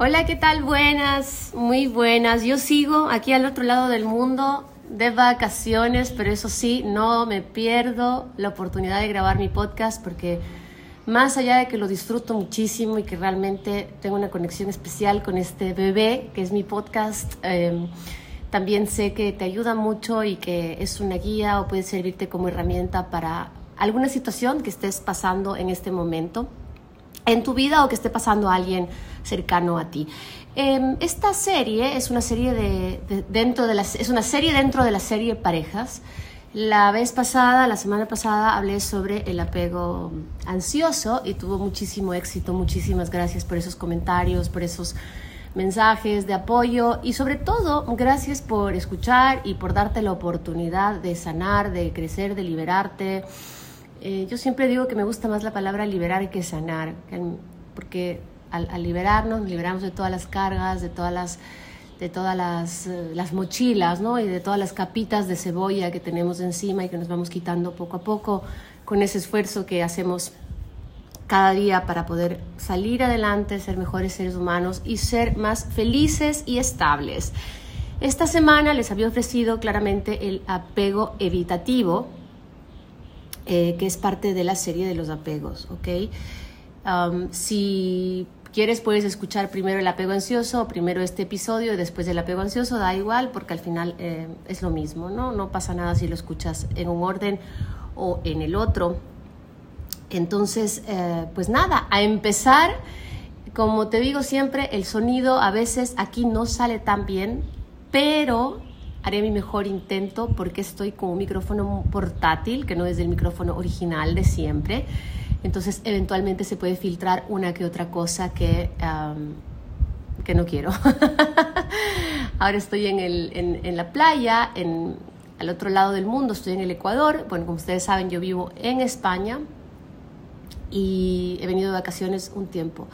Hola, ¿qué tal? Buenas, muy buenas. Yo sigo aquí al otro lado del mundo de vacaciones, pero eso sí, no me pierdo la oportunidad de grabar mi podcast porque más allá de que lo disfruto muchísimo y que realmente tengo una conexión especial con este bebé, que es mi podcast, em, también sé que te ayuda mucho y que es una guía o puede servirte como herramienta para alguna situación que estés pasando en este momento en tu vida o que esté pasando a alguien cercano a ti. Em, esta serie es una serie de, dentro de las, es una serie dentro de la serie parejas. La vez pasada, la semana pasada, hablé sobre el apego ansioso y tuvo muchísimo éxito. Muchísimas gracias por esos comentarios, por esos mensajes de apoyo y sobre todo gracias por escuchar y por darte la oportunidad de sanar, de crecer, de liberarte eh, yo siempre digo que me gusta más la palabra liberar que sanar, porque al, liberarnos, nos liberamos de todas las cargas, de todas las de todas las, eh, las, mochilas, ¿no? Y de todas las capitas de cebolla que tenemos encima y que nos vamos quitando poco a poco con ese esfuerzo que hacemos cada día para poder salir adelante, ser mejores seres humanos y ser más felices y estables. Esta semana les había ofrecido claramente el apego evitativo, eh, que es parte de la serie de los apegos, ¿ok? Um, si quieres puedes escuchar primero el apego ansioso primero este episodio y después el apego ansioso, da igual porque al final eh, es lo mismo, ¿no? No pasa nada si lo escuchas en un orden o en el otro. Entonces, eh, pues nada, a empezar, como te digo siempre, el sonido a veces aquí no sale tan bien, pero haré mi mejor intento porque estoy con un micrófono portátil, que no es el micrófono original de siempre. Entonces, eventualmente se puede filtrar una que otra cosa que, que no quiero. Ahora estoy en, el, en, en la playa, en, al otro lado del mundo, estoy en el Ecuador. Bueno, como ustedes saben, yo vivo en España y he venido de vacaciones un tiempo.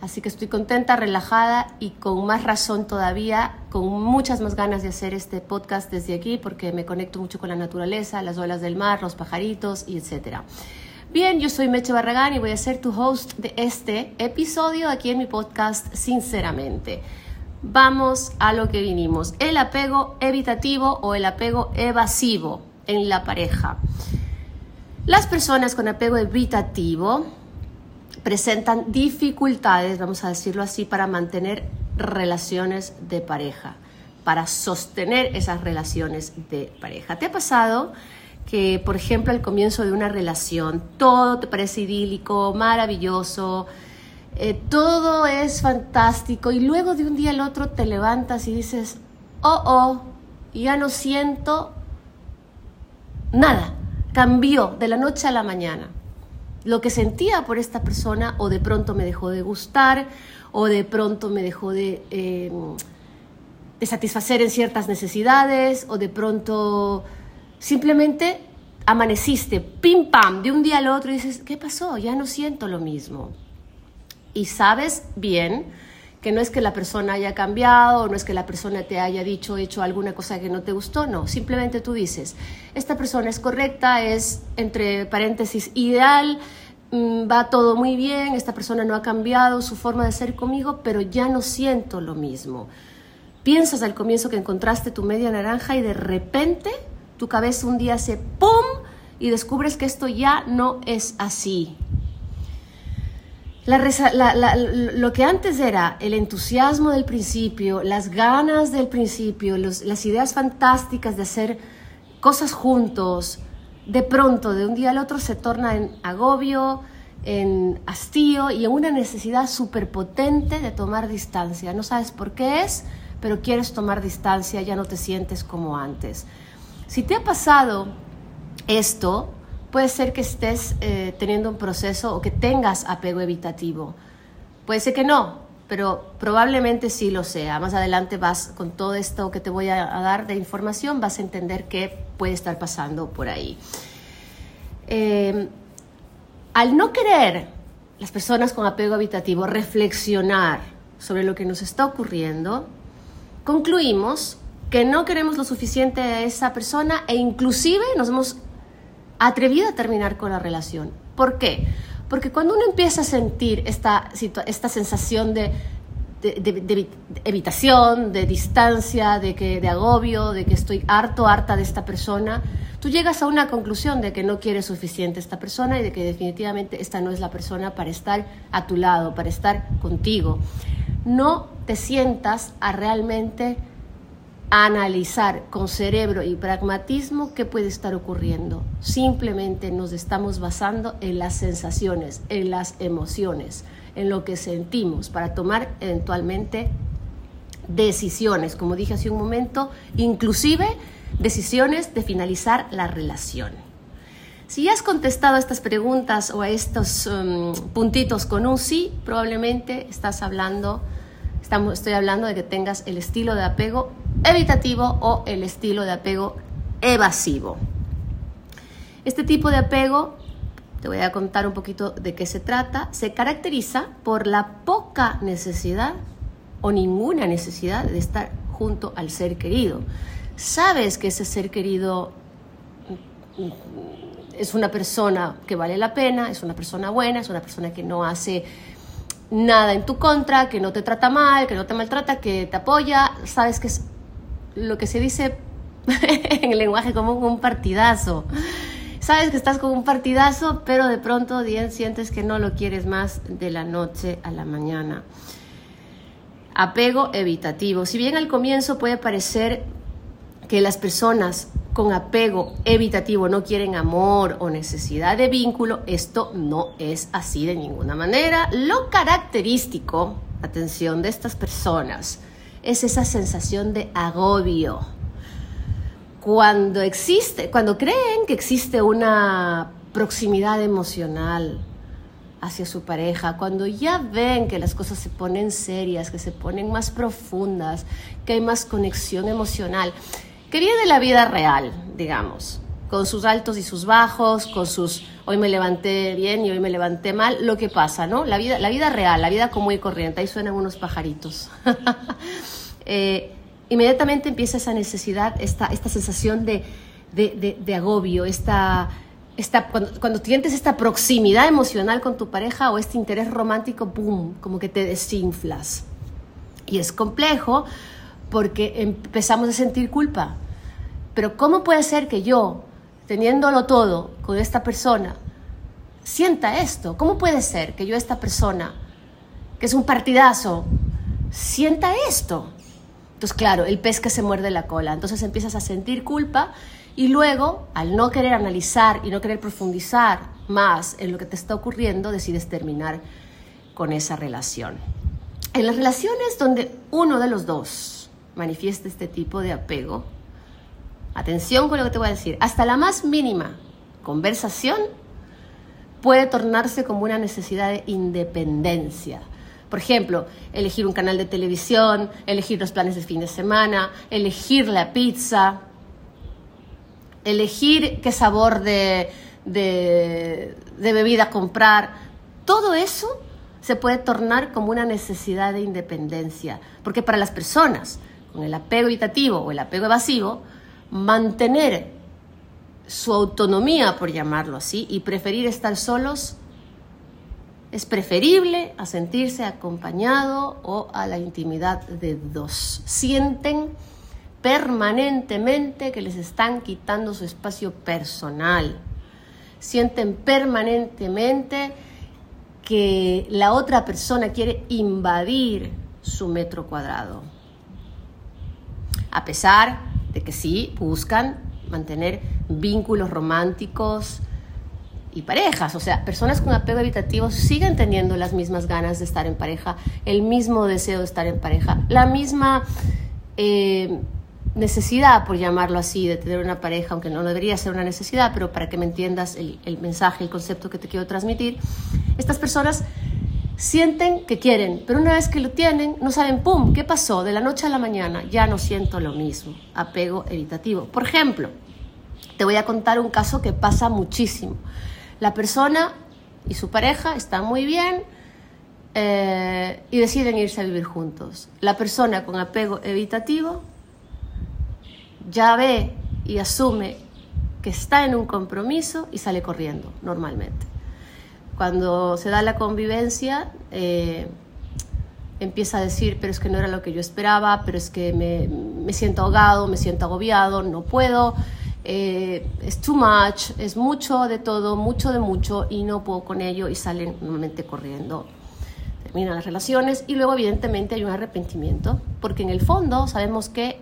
Así que estoy contenta, relajada y con más razón todavía, con muchas más ganas de hacer este podcast desde aquí porque me conecto mucho con la naturaleza, las olas del mar, los pajaritos y etcétera. Bien, yo soy Meche Barragán y voy a ser tu host de este episodio aquí en mi podcast Sinceramente. Vamos a lo que vinimos, el apego evitativo o el apego evasivo en la pareja. Las personas con apego evitativo presentan dificultades, vamos a decirlo así, para mantener relaciones de pareja, para sostener esas relaciones de pareja. ¿Te ha pasado que, por ejemplo, al comienzo de una relación todo te parece idílico, maravilloso, eh, todo es fantástico y luego de un día al otro te levantas y dices, oh, oh, ya no siento nada, cambió de la noche a la mañana lo que sentía por esta persona o de pronto me dejó de gustar o de pronto me dejó de, em, de satisfacer en ciertas necesidades o de pronto simplemente amaneciste, pim pam, de un día al otro y dices, ¿qué pasó? Ya no siento lo mismo. Y sabes bien que no es que la persona haya cambiado, no es que la persona te haya dicho, hecho alguna cosa que no te gustó, no, simplemente tú dices, esta persona es correcta, es entre paréntesis ideal, mm, va todo muy bien, esta persona no ha cambiado su forma de ser conmigo, pero ya no siento lo mismo. Piensas al comienzo que encontraste tu media naranja y de repente tu cabeza un día se ¡pum! y descubres que esto ya no es así lo que antes era el entusiasmo del principio, las ganas del principio, las ideas fantásticas de hacer cosas juntos, de pronto, de un día al otro, se torna en agobio, en hastío y en una necesidad súper potente de tomar distancia. No sabes por qué es, pero quieres tomar distancia, ya no te sientes como antes. Si te ha pasado esto, puede ser que estés eh, teniendo un proceso o que tengas apego evitativo. Puede ser que no, pero probablemente sí lo sea. Más adelante vas con todo esto que te voy a, dar de información, vas a entender qué puede estar pasando por ahí. Eh, al no querer las personas con apego habitativo reflexionar sobre lo que nos está ocurriendo, concluimos que no queremos lo suficiente a esa persona e inclusive nos hemos atrevido a terminar con la relación. ¿Por qué? Porque cuando uno empieza a sentir esta, esta sensación de, de, evitación, de distancia, de, que, de agobio, de que estoy harto, harta de esta persona, tú llegas a una conclusión de que no quieres suficiente esta persona y de que definitivamente esta no es la persona para estar a tu lado, para estar contigo. No te sientas a realmente analizar con cerebro y pragmatismo qué puede estar ocurriendo. Simplemente nos estamos basando en las sensaciones, en las emociones, en lo que sentimos para tomar eventualmente decisiones, como dije hace un momento, inclusive decisiones de finalizar la relación. Si has contestado a estas preguntas o a estos um, puntitos con un sí, probablemente estás hablando, estoy hablando de que tengas el estilo de apego evitativo o el estilo de apego evasivo. Este tipo de apego, te voy a contar un poquito de qué se trata, se caracteriza por la poca necesidad o ninguna necesidad de estar junto al ser querido. Sabes que ese ser querido es una persona que vale la pena, es una persona buena, es una persona que no hace nada en tu contra, que no te trata mal, que no te maltrata, que te apoya, sabes que es lo que se dice en el lenguaje común, un partidazo. Sabes que estás con un partidazo, pero de pronto sientes que no lo quieres más de la noche a la mañana. Apego evitativo. Si bien al comienzo puede parecer que las personas con apego evitativo no quieren amor o necesidad de vínculo, esto no es así de ninguna manera. Lo característico, atención, de estas personas es esa sensación de agobio. Cuando existe, cuando creen que existe una proximidad emocional hacia su pareja, cuando ya ven que las cosas se ponen serias, que se ponen más profundas, que hay más conexión emocional, que viene de la vida real, digamos, con sus altos y sus bajos, con sus hoy me levanté bien y hoy me levanté mal, lo que pasa, ¿no? La vida, la vida real, la vida común y corriente, ahí suenan unos pajaritos. Eh, inmediatamente empieza esa necesidad, esta, esta sensación de, de, agobio, esta, esta, cuando, cuando sientes esta proximidad emocional con tu pareja o este interés romántico, ¡boom!, como que te desinflas. Y es complejo porque empezamos a sentir culpa. Pero ¿cómo puede ser que yo, teniéndolo todo con esta persona, sienta esto? ¿Cómo puede ser que yo, esta persona, que es un partidazo, sienta esto? Entonces, claro, el pez que se muerde la cola. Entonces empiezas a sentir culpa y luego, al no querer analizar y no querer profundizar más en lo que te está ocurriendo, decides terminar con esa relación. En las relaciones donde uno de los dos manifiesta este tipo de apego, atención con lo que te voy a decir, hasta la más mínima conversación puede tornarse como una necesidad de independencia. Por ejemplo, elegir un canal de televisión, elegir los planes de fin de semana, elegir la pizza, elegir qué sabor de, de, de bebida comprar. Todo eso se puede tornar como una necesidad de independencia, porque para las personas con el apego evitativo o el apego evasivo, mantener su autonomía, por llamarlo así, y preferir estar solos es preferible a sentirse acompañado o a la intimidad de dos. Sienten permanentemente que les están quitando su espacio personal. Sienten permanentemente que la otra persona quiere invadir su metro cuadrado a pesar de que sí buscan mantener vínculos románticos y parejas, o sea, personas con apego evitativo siguen teniendo las mismas ganas de estar en pareja, el mismo deseo de estar en pareja, la misma, eh, necesidad, por llamarlo así, de tener una pareja, aunque no debería ser una necesidad, pero para que me entiendas el, el mensaje, el concepto que te quiero transmitir, estas personas sienten que quieren, pero una vez que lo tienen, no saben, ¡pum!, ¿qué pasó? De la noche a la mañana ya no siento lo mismo. Apego evitativo. Por ejemplo, te voy a contar un caso que pasa muchísimo. La persona y su pareja están muy bien eh, y deciden irse a vivir juntos. La persona con apego evitativo ya ve y asume que está en un compromiso y sale corriendo normalmente cuando se da la convivencia, eh, empieza a decir, pero es que no era lo que yo esperaba, pero es que me, siento ahogado, me siento agobiado, no puedo, eh, es too much, es mucho de todo, mucho de mucho y no puedo con ello y salen normalmente corriendo. Terminan las relaciones y luego evidentemente hay un arrepentimiento, porque en el fondo sabemos que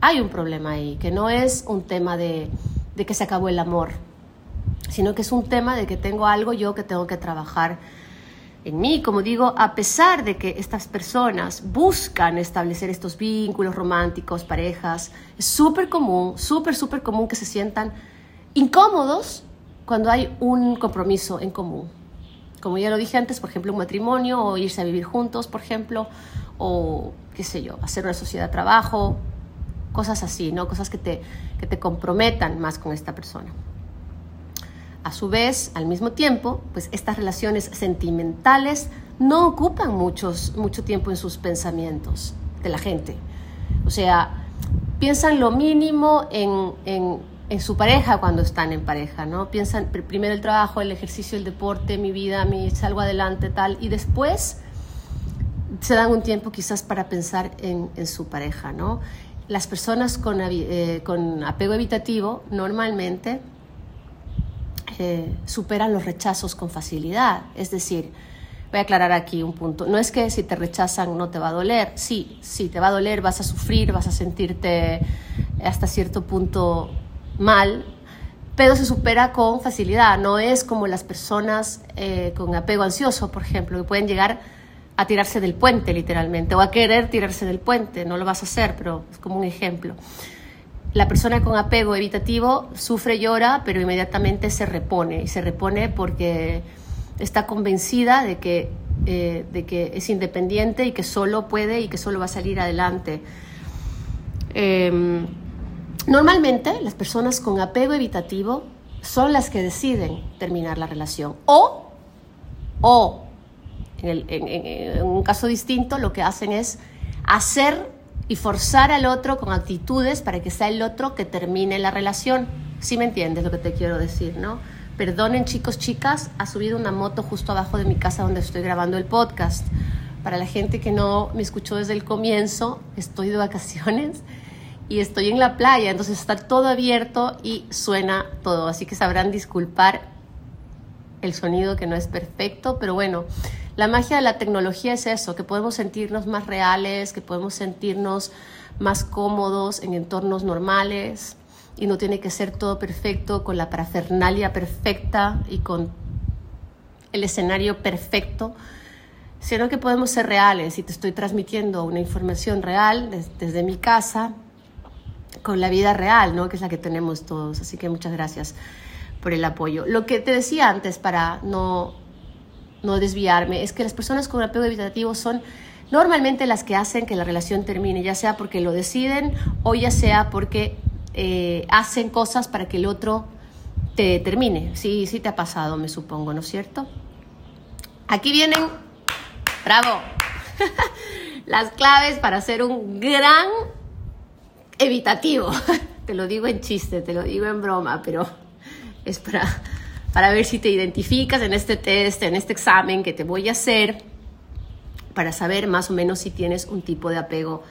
hay un problema ahí, que no es un tema de, de que se acabó el amor, sino que es un tema de que tengo algo yo que tengo que trabajar en mí, como digo, a pesar de que estas personas buscan establecer estos vínculos románticos, parejas, es súper común, súper, súper común que se sientan incómodos cuando hay un compromiso en común. Como ya lo dije antes, por ejemplo, un matrimonio o irse a vivir juntos, por ejemplo, o qué sé yo, hacer una sociedad de trabajo, cosas así, ¿no? Cosas que te, que te comprometan más con esta persona. A su vez, al mismo tiempo, pues estas relaciones sentimentales no ocupan muchos, mucho tiempo en sus pensamientos de la gente. O sea, piensan lo mínimo en, en, su pareja cuando están en pareja, ¿no? Piensan primero el trabajo, el ejercicio, el deporte, mi vida, mi salgo adelante, tal, y después se dan un tiempo quizás para pensar en, en su pareja, ¿no? Las personas con, eh, con apego evitativo normalmente superan los rechazos con facilidad. Es decir, voy a aclarar aquí un punto. No es que si te rechazan no te va a doler. Sí, sí, te va a doler, vas a sufrir, vas a sentirte hasta cierto punto mal, pero se supera con facilidad. No es como las personas eh, con apego ansioso, por ejemplo, que pueden llegar a tirarse del puente literalmente o a querer tirarse del puente. No lo vas a hacer, pero es como un ejemplo la persona con apego evitativo sufre, llora, pero inmediatamente se repone. Y se repone porque está convencida de que, eh, de que es independiente y que solo puede y que solo va a salir adelante. Em, normalmente las personas con apego evitativo son las que deciden terminar la relación. O, o en un caso distinto, lo que hacen es hacer y forzar al otro con actitudes para que sea el otro que termine la relación. ¿Sí me entiendes lo que te quiero decir, no? Perdonen chicos, chicas, ha subido una moto justo abajo de mi casa donde estoy grabando el podcast. Para la gente que no me escuchó desde el comienzo, estoy de vacaciones y estoy en la playa, entonces está todo abierto y suena todo, así que sabrán disculpar el sonido que no es perfecto, pero bueno, la magia de la tecnología es eso, que podemos sentirnos más reales, que podemos sentirnos más cómodos en entornos normales y no tiene que ser todo perfecto con la parafernalia perfecta y con el escenario perfecto, sino que podemos ser reales y te estoy transmitiendo una información real desde, mi casa con la vida real, ¿no? que es la que tenemos todos. Así que muchas gracias por el apoyo. Lo que te decía antes para no no desviarme, es que las personas con apego evitativo son normalmente las que hacen que la relación termine, ya sea porque lo deciden o ya sea porque eh, hacen cosas para que el otro te termine. Sí, sí te ha pasado, me supongo, ¿no es cierto? Aquí vienen, bravo, las claves para ser un gran evitativo. te lo digo en chiste, te lo digo en broma, pero es para para ver si te identificas en este test, en este examen que te voy a hacer, para saber más o menos si tienes un tipo de apego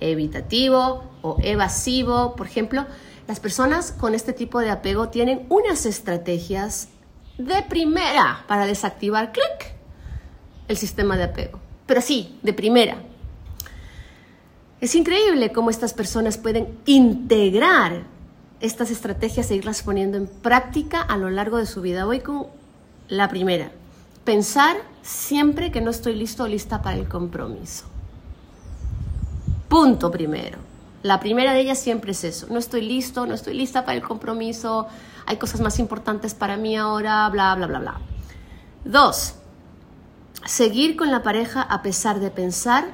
evitativo o evasivo. Por ejemplo, las personas con este tipo de apego tienen unas estrategias de primera para desactivar, clic, el sistema de apego. Pero sí, de primera. Es increíble cómo estas personas pueden integrar estas estrategias e irlas poniendo en práctica a lo largo de su vida. Voy con la primera. Pensar siempre que no estoy listo o lista para el compromiso. Punto primero. La primera de ellas siempre es eso, no estoy listo, no estoy lista para el compromiso, hay cosas más importantes para mí ahora, bla, bla, bla, bla. Dos, seguir con la pareja a pesar de pensar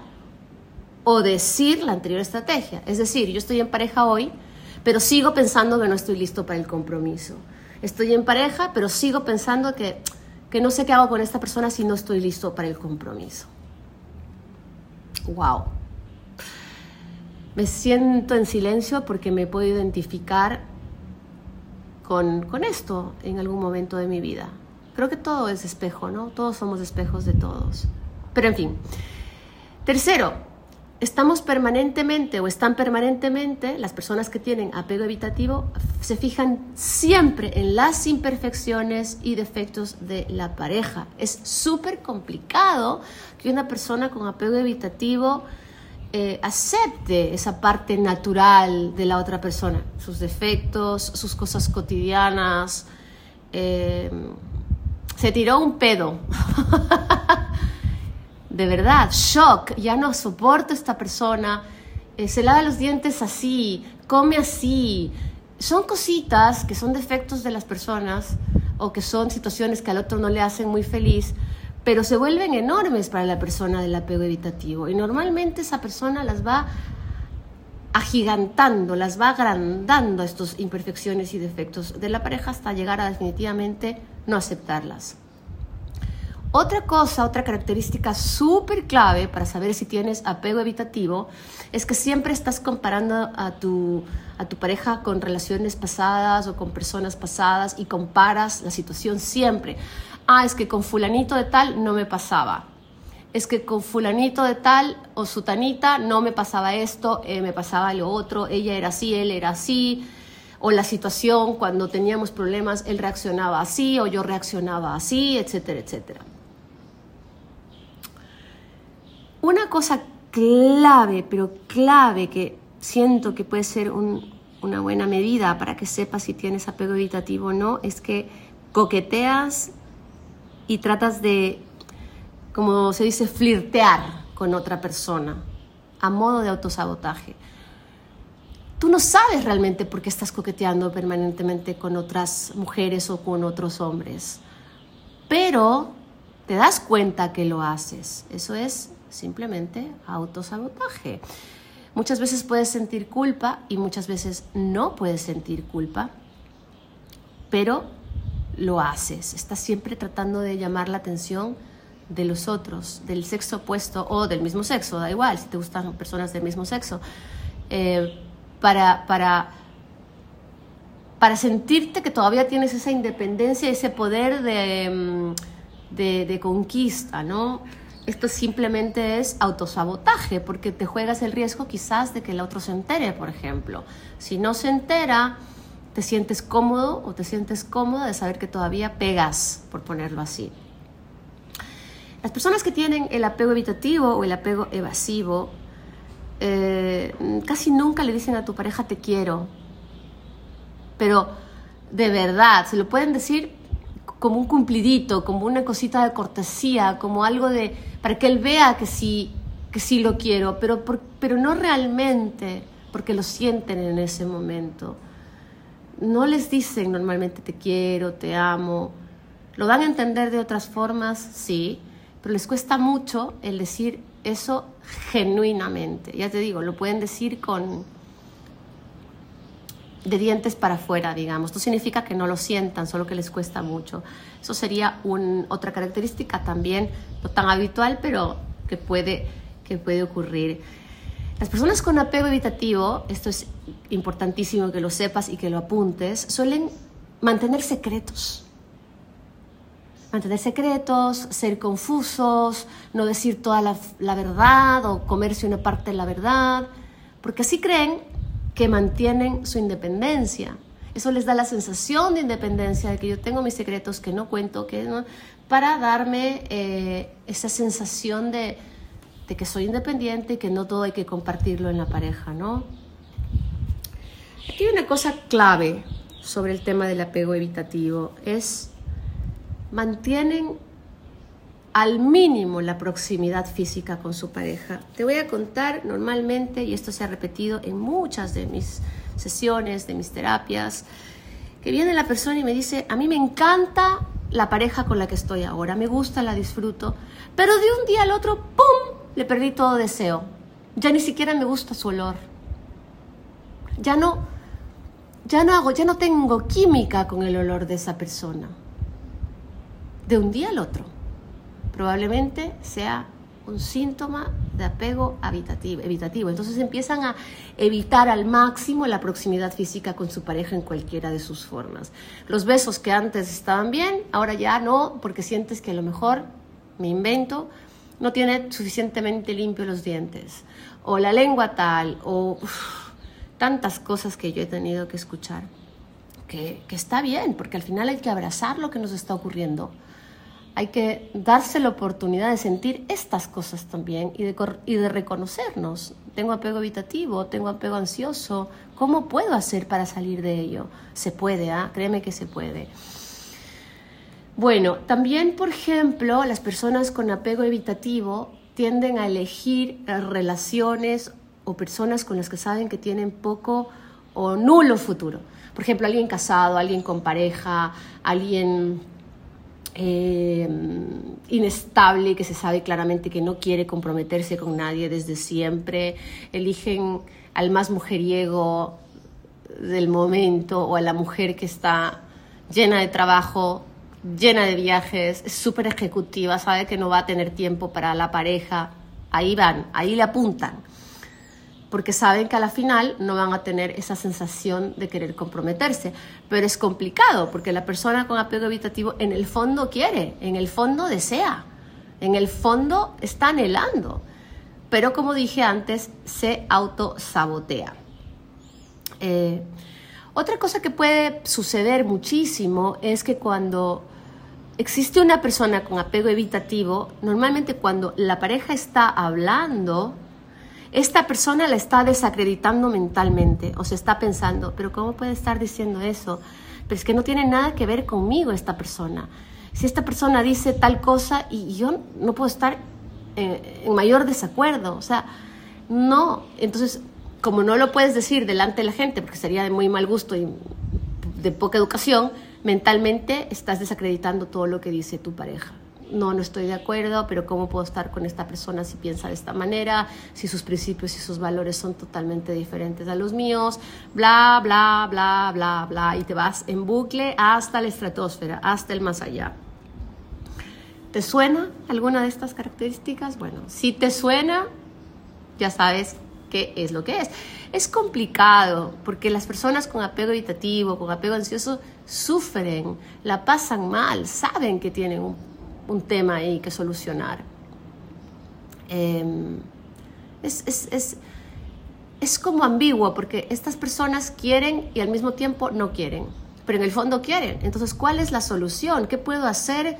o decir la anterior estrategia. Es decir, yo estoy en pareja hoy, pero sigo pensando que no estoy listo para el compromiso. Estoy en pareja, pero sigo pensando que, que no sé qué hago con esta persona si no estoy listo para el compromiso. Wow. Me siento en silencio porque me puedo identificar con, con esto en algún momento de mi vida. Creo que todo es espejo, ¿no? Todos somos espejos de todos. Pero en fin. Tercero, estamos permanentemente o están permanentemente, las personas que tienen apego evitativo se fijan siempre en las imperfecciones y defectos de la pareja. Es súper complicado que una persona con apego evitativo eh, acepte esa parte natural de la otra persona, sus defectos, sus cosas cotidianas. Eh, se tiró un pedo. de verdad, shock, ya no soporto esta persona, eh, se lava los dientes así, come así. Son cositas que son defectos de las personas o que son situaciones que al otro no le hacen muy feliz, pero se vuelven enormes para la persona del apego evitativo. Y normalmente esa persona las va agigantando, las va agrandando estas imperfecciones y defectos de la pareja hasta llegar a definitivamente no aceptarlas. Otra cosa, otra característica súper clave para saber si tienes apego evitativo es que siempre estás comparando a tu, pareja con relaciones pasadas o con personas pasadas y comparas la situación siempre. Ah, es que con fulanito de tal no me pasaba. Es que con fulanito de tal o sutanita no me pasaba esto, eh, me pasaba lo otro, ella era así, él era así o la situación cuando teníamos problemas, él reaccionaba así o yo reaccionaba así, etcétera, etcétera. Una cosa clave, pero clave que siento que puede ser una buena medida para que sepas si tienes apego evitativo o no, es que coqueteas y tratas de, como se dice, flirtear con otra persona a modo de autosabotaje. Tú no sabes realmente por qué estás coqueteando permanentemente con otras mujeres o con otros hombres, pero te das cuenta que lo haces. Eso es simplemente autosabotaje. Muchas veces puedes sentir culpa y muchas veces no puedes sentir culpa, pero lo haces. Estás siempre tratando de llamar la atención de los otros, del sexo opuesto o del mismo sexo, da igual si te gustan personas del mismo sexo. Eh, para, para, para sentirte que todavía tienes esa independencia, ese poder de, mm, de, de conquista, ¿no? Esto simplemente es autosabotaje, porque te juegas el riesgo quizás de que el otro se entere, por ejemplo. Si no se entera, te sientes cómodo o te sientes cómoda de saber que todavía pegas, por ponerlo así. Las personas que tienen el apego evitativo o el apego evasivo eh, casi nunca le dicen a tu pareja te quiero. Pero de verdad, se lo pueden decir como un cumplidito, como una cosita de cortesía, como algo de para que él vea que sí que sí lo quiero, pero pero no realmente porque lo sienten en ese momento. No les dicen normalmente te quiero, te amo. Lo dan a entender de otras formas, sí, pero les cuesta mucho el decir eso genuinamente. Ya te digo, lo pueden decir con de dientes para afuera, digamos. No significa que no lo sientan, solo que les cuesta mucho. Eso sería otra característica también, no tan habitual, pero que puede, que puede ocurrir. Las personas con apego evitativo, esto es importantísimo que lo sepas y que lo apuntes, suelen mantener secretos mantener secretos, ser confusos, no decir toda la, verdad o comerse una parte de la verdad, porque así creen que mantienen su independencia. Eso les da la sensación de independencia, de que yo tengo mis secretos que no cuento, que para darme eh, esa sensación de, de, que soy independiente y que no todo hay que compartirlo en la pareja, ¿no? Aquí hay una cosa clave sobre el tema del apego evitativo, es mantienen al mínimo la proximidad física con su pareja. Te voy a contar normalmente, y esto se ha repetido en muchas de mis sesiones, de mis terapias, que viene la persona y me dice, a mí me encanta la pareja con la que estoy ahora, me gusta, la disfruto, pero de un día al otro, ¡pum!, le perdí todo deseo. Ya ni siquiera me gusta su olor. Ya no, ya no hago, ya no tengo química con el olor de esa persona. De un día al otro. Probablemente sea un síntoma de apego evitativo. Entonces empiezan a evitar al máximo la proximidad física con su pareja en cualquiera de sus formas. Los besos que antes estaban bien, ahora ya no, porque sientes que a lo mejor, me invento, no tiene suficientemente limpio los dientes, o la lengua tal, o tantas cosas que yo he tenido que escuchar, que está bien, porque al final hay que abrazar lo que nos está ocurriendo hay que darse la oportunidad de sentir estas cosas también y de, reconocernos. Tengo apego evitativo, tengo apego ansioso. ¿Cómo puedo hacer para salir de ello? Se puede, ¿ah? créeme que se puede. Bueno, también, por ejemplo, las personas con apego evitativo tienden a elegir eh, relaciones o personas con las que saben que tienen poco o nulo futuro. Por ejemplo, alguien casado, alguien con pareja, alguien eh, inestable, que se sabe claramente que no quiere comprometerse con nadie desde siempre, eligen al más mujeriego del momento o a la mujer que está llena de trabajo, llena de viajes, es súper ejecutiva, sabe que no va a tener tiempo para la pareja, ahí van, ahí le apuntan porque saben que a la final no van a tener esa sensación de querer comprometerse. Pero es complicado, porque la persona con apego evitativo en el fondo quiere, en el fondo desea, en el fondo está anhelando. Pero como dije antes, se autosabotea. Eh, otra cosa que puede suceder muchísimo es que cuando existe una persona con apego evitativo, normalmente cuando la pareja está hablando, esta persona la está desacreditando mentalmente o se está pensando, pero ¿cómo puede estar diciendo eso? Pero es que no tiene nada que ver conmigo esta persona. Si esta persona dice tal cosa y yo no puedo estar eh, en mayor desacuerdo, o sea, no. Entonces, como no lo puedes decir delante de la gente, porque sería de muy mal gusto y de poca educación, mentalmente estás desacreditando todo lo que dice tu pareja no, no estoy de acuerdo, pero ¿cómo puedo estar con esta persona si piensa de esta manera, si sus principios y sus valores son totalmente diferentes a los míos? Bla, bla, bla, bla, bla, y te vas en bucle hasta la estratosfera, hasta el más allá. ¿Te suena alguna de estas características? Bueno, si te suena, ya sabes qué es lo que es. Es complicado porque las personas con apego evitativo, con apego ansioso, sufren, la pasan mal, saben que tienen un un tema ahí que solucionar. Em, es, como ambiguo porque estas personas quieren y al mismo tiempo no quieren, pero en el fondo quieren. Entonces, ¿cuál es la solución? ¿Qué puedo hacer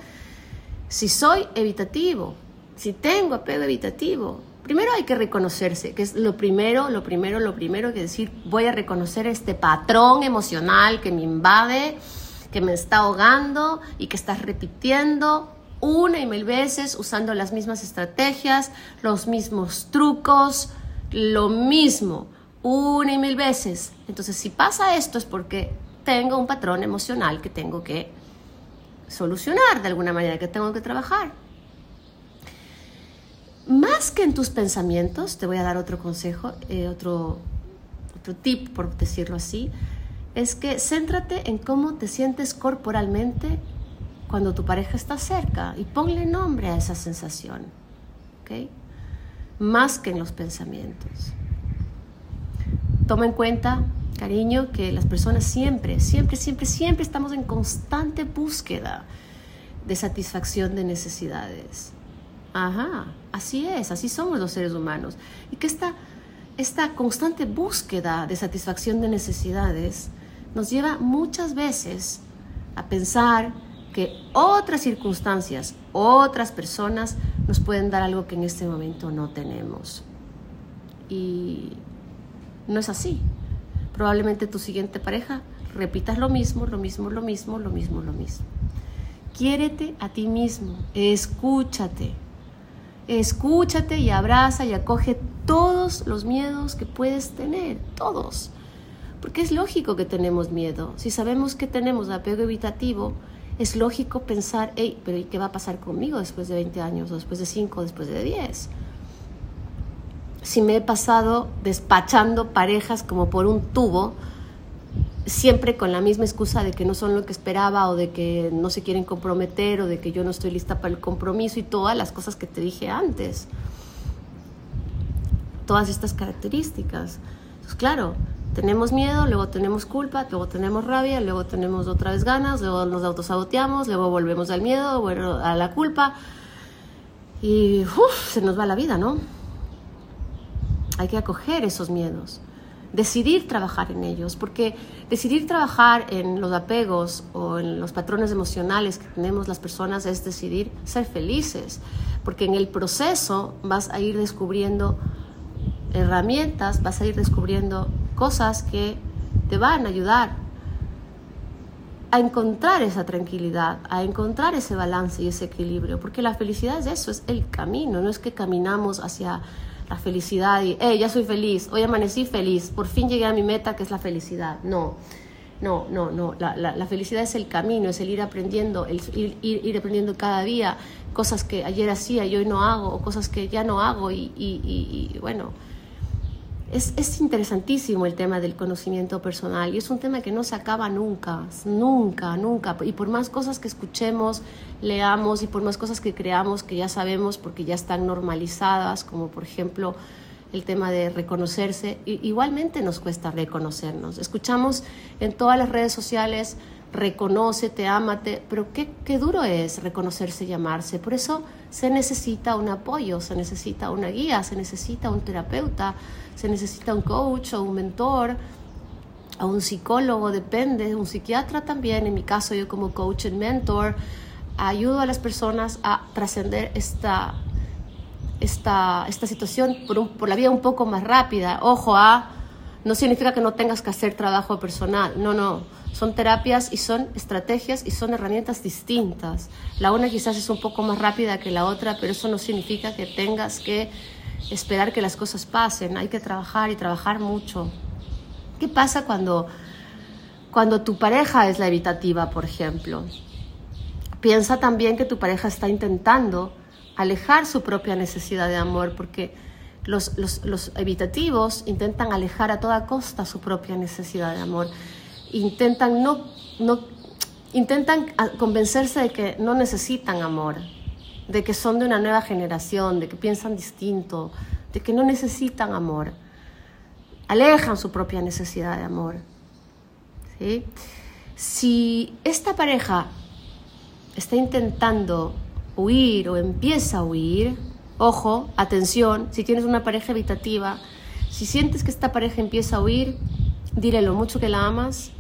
si soy evitativo? Si tengo apego evitativo. Primero hay que reconocerse, que es lo primero, lo primero, lo primero que decir, voy a reconocer este patrón emocional que me invade, que me está ahogando y que estás repitiendo una y mil veces usando las mismas estrategias, los mismos trucos, lo mismo, una y mil veces. Entonces, si pasa esto es porque tengo un patrón emocional que tengo que solucionar de alguna manera, que tengo que trabajar. Más que en tus pensamientos, te voy a dar otro consejo, eh, otro, otro tip, por decirlo así, es que céntrate en cómo te sientes corporalmente cuando tu pareja está cerca y ponle nombre a esa sensación, ¿ok? Más que en los pensamientos. Toma en cuenta, cariño, que las personas siempre, siempre, siempre, siempre estamos en constante búsqueda de satisfacción de necesidades. Ajá, así es, así somos los seres humanos. Y que esta, esta constante búsqueda de satisfacción de necesidades nos lleva muchas veces a pensar otras circunstancias, otras personas nos pueden dar algo que en este momento no tenemos. Y no es así. Probablemente tu siguiente pareja repitas lo mismo, lo mismo, lo mismo, lo mismo, lo mismo. quiérete a ti mismo, escúchate. Escúchate y abraza y acoge todos los miedos que puedes tener, todos. Porque es lógico que tenemos miedo. Si sabemos que tenemos apego evitativo, es lógico pensar, hey, pero ¿y qué va a pasar conmigo después de 20 años, o después de 5, después de 10? Si me he pasado despachando parejas como por un tubo, siempre con la misma excusa de que no son lo que esperaba o de que no se quieren comprometer o de que yo no estoy lista para el compromiso y todas las cosas que te dije antes. Todas estas características. Entonces, claro, tenemos miedo, luego tenemos culpa, luego tenemos rabia, luego tenemos otra vez ganas, luego nos autosaboteamos, luego volvemos al miedo, bueno, a la culpa y se nos va la vida, ¿no? Hay que acoger esos miedos decidir trabajar en ellos, porque decidir trabajar en los apegos o en los patrones emocionales que tenemos las personas es decidir ser felices, porque en el proceso vas a ir descubriendo herramientas, vas a ir descubriendo cosas que te van a ayudar a encontrar esa tranquilidad, a encontrar ese balance y ese equilibrio, porque la felicidad es eso, es el camino, no es que caminamos hacia la felicidad y, hey, ya soy feliz, hoy amanecí feliz, por fin llegué a mi meta que es la felicidad. No, no, no, no. La, la, felicidad es el camino, es el ir aprendiendo, el ir, ir, aprendiendo cada día cosas que ayer hacía y hoy no hago, o cosas que ya no hago y, y, y bueno es, interesantísimo el tema del conocimiento personal y es un tema que no se acaba nunca, nunca, nunca. Y por más cosas que escuchemos, leamos y por más cosas que creamos que ya sabemos porque ya están normalizadas, como por ejemplo el tema de reconocerse, igualmente nos cuesta reconocernos. Escuchamos en todas las redes sociales, reconócete, ámate, pero qué, qué duro es reconocerse y amarse. Por eso se necesita un apoyo, se necesita una guía, se necesita un terapeuta, se necesita un coach o un mentor o un psicólogo, depende, un psiquiatra también. En mi caso, yo como coach y mentor, ayudo a las personas a trascender esta, esta, esta situación por, por la vía un poco más rápida. Ojo, a, ¿ah? no significa que no tengas que hacer trabajo personal, no, no son terapias y son estrategias y son herramientas distintas. La una quizás es un poco más rápida que la otra, pero eso no significa que tengas que esperar que las cosas pasen. Hay que trabajar y trabajar mucho. ¿Qué pasa cuando, cuando tu pareja es la evitativa, por ejemplo? Piensa también que tu pareja está intentando alejar su propia necesidad de amor, porque los, los, los evitativos intentan alejar a toda costa su propia necesidad de amor intentan no, no intentan convencerse de que no necesitan amor, de que son de una nueva generación, de que piensan distinto, de que no necesitan amor. Alejan su propia necesidad de amor. ¿sí? Si esta pareja está intentando huir o empieza a huir, ojo, atención, si tienes una pareja evitativa, si sientes que esta pareja empieza a huir, dile lo mucho que la amas,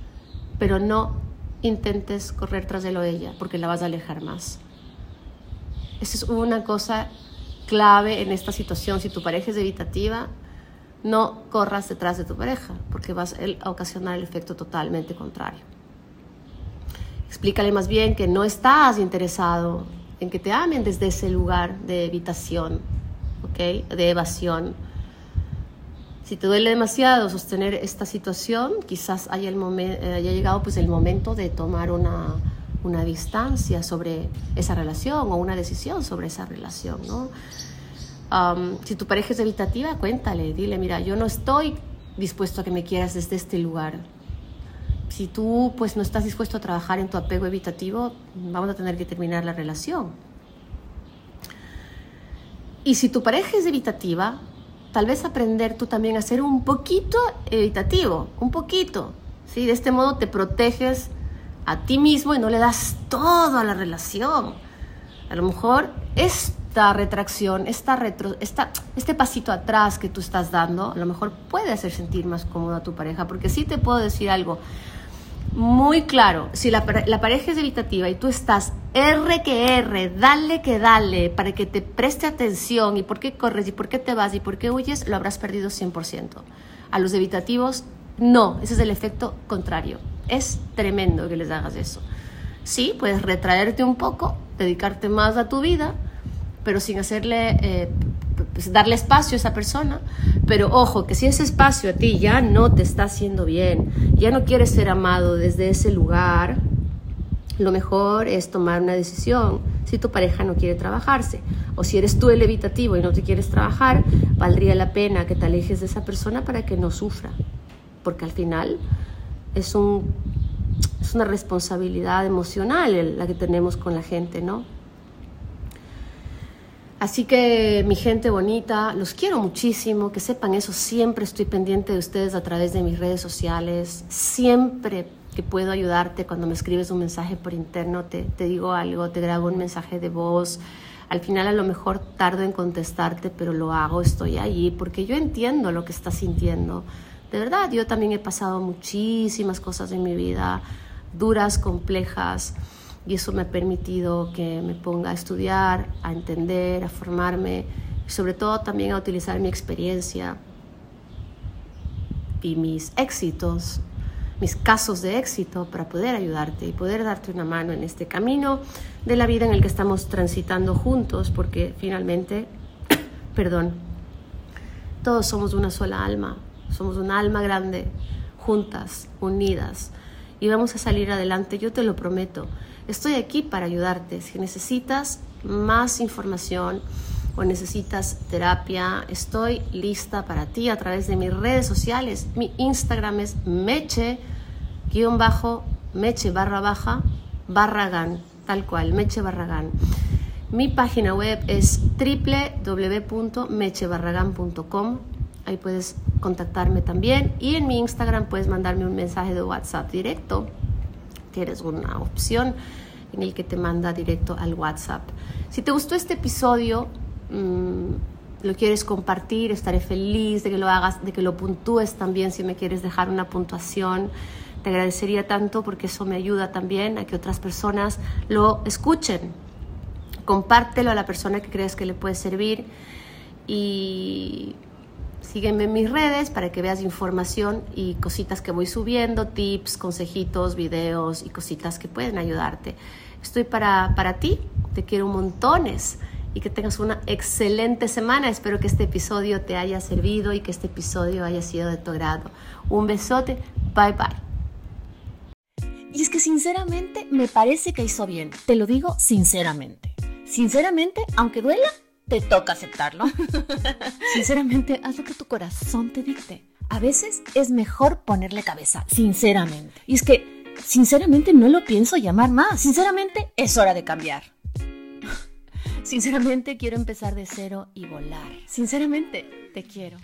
pero no intentes correr tras de lo ella porque la vas a alejar más. Esa es una cosa clave en esta situación. Si tu pareja es evitativa, no corras detrás de tu pareja porque vas a ocasionar el efecto totalmente contrario. Explícale más bien que no estás interesado en que te amen desde ese lugar de evitación, ¿ok? De evasión si te duele demasiado sostener esta situación, quizás haya, el eh, llegado pues el momento de tomar una, una, distancia sobre esa relación o una decisión sobre esa relación, ¿no? si tu pareja es evitativa, cuéntale, dile, mira, yo no estoy dispuesto a que me quieras desde este lugar. Si tú pues no estás dispuesto a trabajar en tu apego evitativo, vamos a tener que terminar la relación. Y si tu pareja es evitativa, tal vez aprender tú también a ser un poquito evitativo, un poquito. ¿sí? De este modo te proteges a ti mismo y no le das todo a la relación. A lo mejor esta retracción, esta retro, esta, este pasito atrás que tú estás dando, a lo mejor puede hacer sentir más cómodo a tu pareja, porque sí te puedo decir algo muy claro, si la, la, pareja es evitativa y tú estás R que R, dale que dale, para que te preste atención y por qué corres y por qué te vas y por qué huyes, lo habrás perdido 100%. A los evitativos, no, ese es el efecto contrario. Es tremendo que les hagas eso. Sí, puedes retraerte un poco, dedicarte más a tu vida, pero sin hacerle, eh, pues, darle espacio a esa persona. Pero ojo, que si ese espacio a ti ya no te está haciendo bien, ya no quieres ser amado desde ese lugar, lo mejor es tomar una decisión si tu pareja no quiere trabajarse. O si eres tú el evitativo y no te quieres trabajar, valdría la pena que te alejes de esa persona para que no sufra. Porque al final es, un, es una responsabilidad emocional la que tenemos con la gente, ¿no? Así que mi gente bonita, los quiero muchísimo, que sepan eso, siempre estoy pendiente de ustedes a través de mis redes sociales, siempre que puedo ayudarte cuando me escribes un mensaje por interno, te, te digo algo, te grabo un mensaje de voz. Al final a lo mejor tardo en contestarte, pero lo hago, estoy allí, porque yo entiendo lo que estás sintiendo. De verdad, yo también he pasado muchísimas cosas en mi vida, duras, complejas, y eso me ha permitido que me ponga a estudiar, a entender, a formarme, y sobre todo también a utilizar mi experiencia y mis éxitos mis casos de éxito para poder ayudarte y poder darte una mano en este camino de la vida en el que estamos transitando juntos, porque finalmente, perdón, todos somos una sola alma, somos una alma grande, juntas, unidas, y vamos a salir adelante, yo te lo prometo. Estoy aquí para ayudarte. Si necesitas más información, o necesitas terapia, estoy lista para ti a través de mis redes sociales. Mi Instagram es meche, guion bajo, meche barra baja, barragán, tal cual, meche barragán. Mi página web es www.mechebarragán.com. Ahí puedes contactarme también. Y en mi Instagram puedes mandarme un mensaje de WhatsApp directo. Tienes una opción en el que te manda directo al WhatsApp. Si te gustó este episodio, Mm, lo quieres compartir, estaré feliz de que lo hagas, de que lo puntúes también si me quieres dejar una puntuación. Te agradecería tanto porque eso me ayuda también a que otras personas lo escuchen. Compártelo a la persona que creas que le puede servir y sígueme en mis redes para que veas información y cositas que voy subiendo, tips, consejitos, videos y cositas que pueden ayudarte. Estoy para, para ti, te quiero montones y que tengas una excelente semana. Espero que este episodio te haya servido y que este episodio haya sido de tu agrado. Un besote, bye bye. Y es que sinceramente me parece que hizo bien, te lo digo sinceramente. Sinceramente, aunque duela, te toca aceptarlo. sinceramente, haz lo que tu corazón te dicte. A veces es mejor ponerle cabeza, sinceramente. Y es que, sinceramente, no lo pienso llamar más. Sinceramente, es hora de cambiar. Sinceramente quiero empezar de cero y volar. Sinceramente, te quiero.